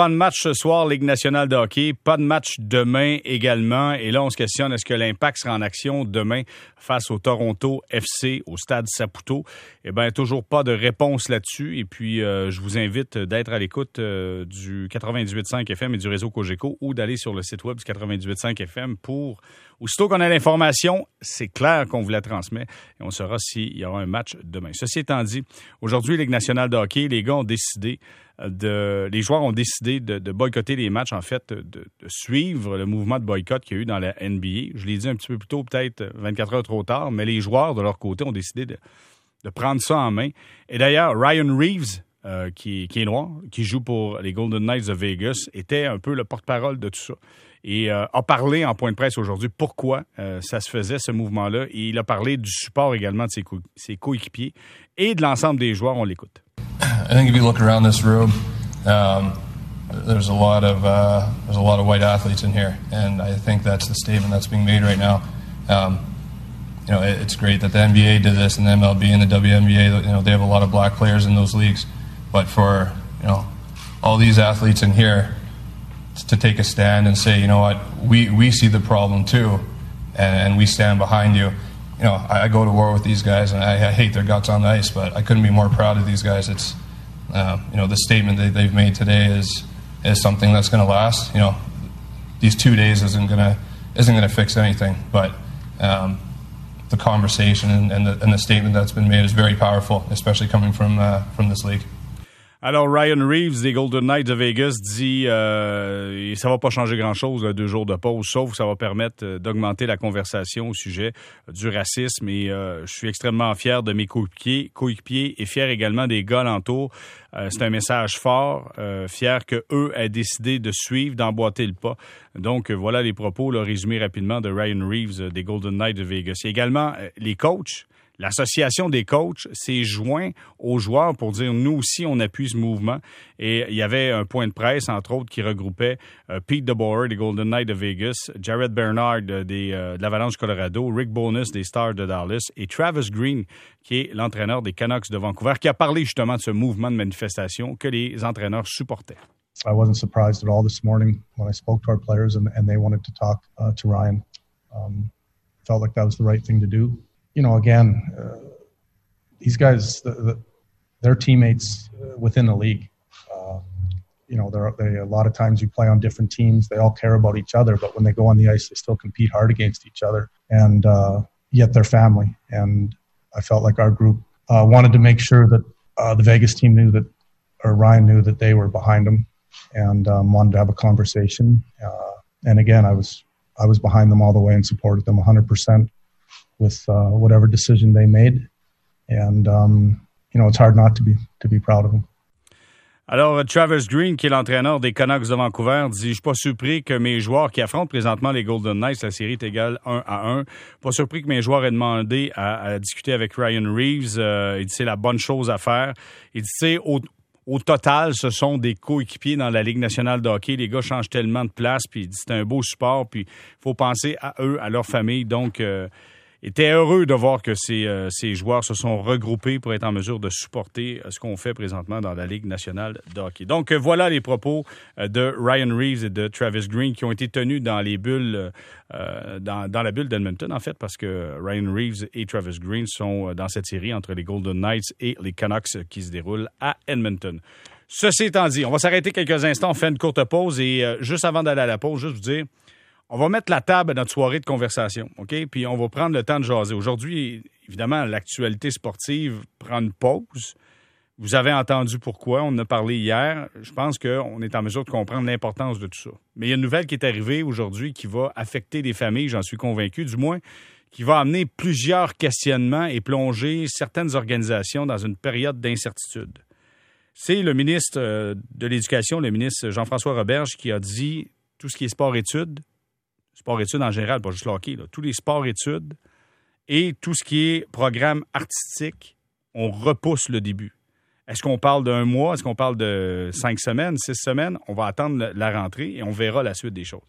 pas de match ce soir, Ligue nationale de hockey, pas de match demain également. Et là, on se questionne, est-ce que l'impact sera en action demain face au Toronto FC au stade Saputo? Eh bien, toujours pas de réponse là-dessus. Et puis, euh, je vous invite d'être à l'écoute euh, du 98.5 FM et du réseau Cogeco ou d'aller sur le site web du 98.5 FM pour, aussitôt qu'on a l'information, c'est clair qu'on vous la transmet et on saura s'il y aura un match demain. Ceci étant dit, aujourd'hui, Ligue nationale de hockey, les gars ont décidé les joueurs ont décidé de, boycotter les matchs, en fait, de, suivre le mouvement de boycott qu'il y a eu dans la NBA. Je l'ai dit un petit peu plus tôt, peut-être 24 heures trop tard, mais les joueurs, de leur côté, ont décidé de, prendre ça en main. Et d'ailleurs, Ryan Reeves, euh, qui, est noir, qui joue pour les Golden Knights de Vegas, était un peu le porte-parole de tout ça. Et euh, a parlé en point de presse aujourd'hui pourquoi euh, ça se faisait, ce mouvement-là. Et il a parlé du support également de ses coéquipiers et de l'ensemble des joueurs. On l'écoute. I think if you look around this room, um, there's a lot of uh, there's a lot of white athletes in here, and I think that's the statement that's being made right now. Um, you know, it, it's great that the NBA did this, and the MLB and the WNBA. You know, they have a lot of black players in those leagues, but for you know all these athletes in here to take a stand and say, you know what, we we see the problem too, and, and we stand behind you you know, I, go to war with these guys, and I, I, hate their guts on the ice. But I couldn't be more proud of these guys. It's, uh, you know, the statement that they've made today is is something that's going to last. You know, these two days isn't going to isn't going to fix anything, but um, the conversation and, and, the, and the statement that's been made is very powerful, especially coming from uh, from this league. Alors, Ryan Reeves des Golden Knights de Vegas dit euh, ça va pas changer grand-chose, deux jours de pause, sauf que ça va permettre euh, d'augmenter la conversation au sujet du racisme. Et euh, je suis extrêmement fier de mes coéquipiers, coéquipiers et fier également des gars alentours. Euh, c'est un message fort, fier que eux aient décidé de suivre, d'emboîter le pas. Donc, voilà les propos, le résumé rapidement de Ryan Reeves des Golden Knights de Vegas. Et également, les coachs L'association des coachs s'est joint aux joueurs pour dire nous aussi on appuie ce mouvement et il y avait un point de presse entre autres qui regroupait euh, Pete DeBoer des Golden Knights de Vegas, Jared Bernard des, euh, de l'Avalanche Colorado, Rick Bonus des Stars de Dallas et Travis Green qui est l'entraîneur des Canucks de Vancouver qui a parlé justement de ce mouvement de manifestation que les entraîneurs supportaient. I wasn't surprised at all this morning when I spoke to our players and, they wanted to talk uh, Ryan. Um, felt like that was the right thing to do. You know, again, uh, these guys, the, the, they're teammates uh, within the league. Uh, you know, there they, a lot of times you play on different teams. They all care about each other, but when they go on the ice, they still compete hard against each other, and uh, yet they're family. And I felt like our group uh, wanted to make sure that the Vegas team knew that, or Ryan knew that they were behind them, and um, wanted to have a conversation. and again, I was I was behind them all the way and supported them 100 percent with uh, whatever decision they made. And, um, you know, it's hard not to be, to be proud of them. Alors, Travis Green, qui est l'entraîneur des Canucks de Vancouver, dit Je suis pas surpris que mes joueurs qui affrontent présentement les Golden Knights, la série est égale 1 à 1. Pas surpris que mes joueurs aient demandé à, discuter avec Ryan Reeves. Euh, il dit c'est la bonne chose à faire. Il dit au, au, total, ce sont des coéquipiers dans la Ligue nationale de hockey. Les gars changent tellement de place, puis c'est un beau support, puis il faut penser à eux, à leur famille. Donc, euh, était heureux de voir que ces, euh, ces, joueurs se sont regroupés pour être en mesure de supporter euh, ce qu'on fait présentement dans la Ligue nationale de hockey. Donc euh, voilà les propos de Ryan Reeves et de Travis Green qui ont été tenus dans les bulles, dans, dans, la bulle d'Edmonton en fait, parce que Ryan Reeves et Travis Green sont dans cette série entre les Golden Knights et les Canucks qui se déroule à Edmonton. Ceci étant dit, on va s'arrêter quelques instants, on fait une courte pause et juste avant d'aller à la pause, juste vous dire on va mettre la table à notre soirée de conversation, OK? Puis on va prendre le temps de jaser. Aujourd'hui, évidemment, l'actualité sportive prend une pause. Vous avez entendu pourquoi, on en a parlé hier. Je pense qu'on est en mesure de comprendre l'importance de tout ça. Mais il y a une nouvelle qui est arrivée aujourd'hui qui va affecter des familles, j'en suis convaincu, du moins, qui va amener plusieurs questionnements et plonger certaines organisations dans une période d'incertitude. C'est le ministre euh, de l'Éducation, le ministre Jean-François Roberge, qui a dit tout ce qui est sport-études, sport-études en général, pas juste le hockey, tous les sports-études et tout ce qui est programme artistique, on repousse le début. Est-ce qu'on parle d'un mois? Est-ce qu'on parle de cinq semaines, six semaines? On va attendre la rentrée et on verra la suite des choses.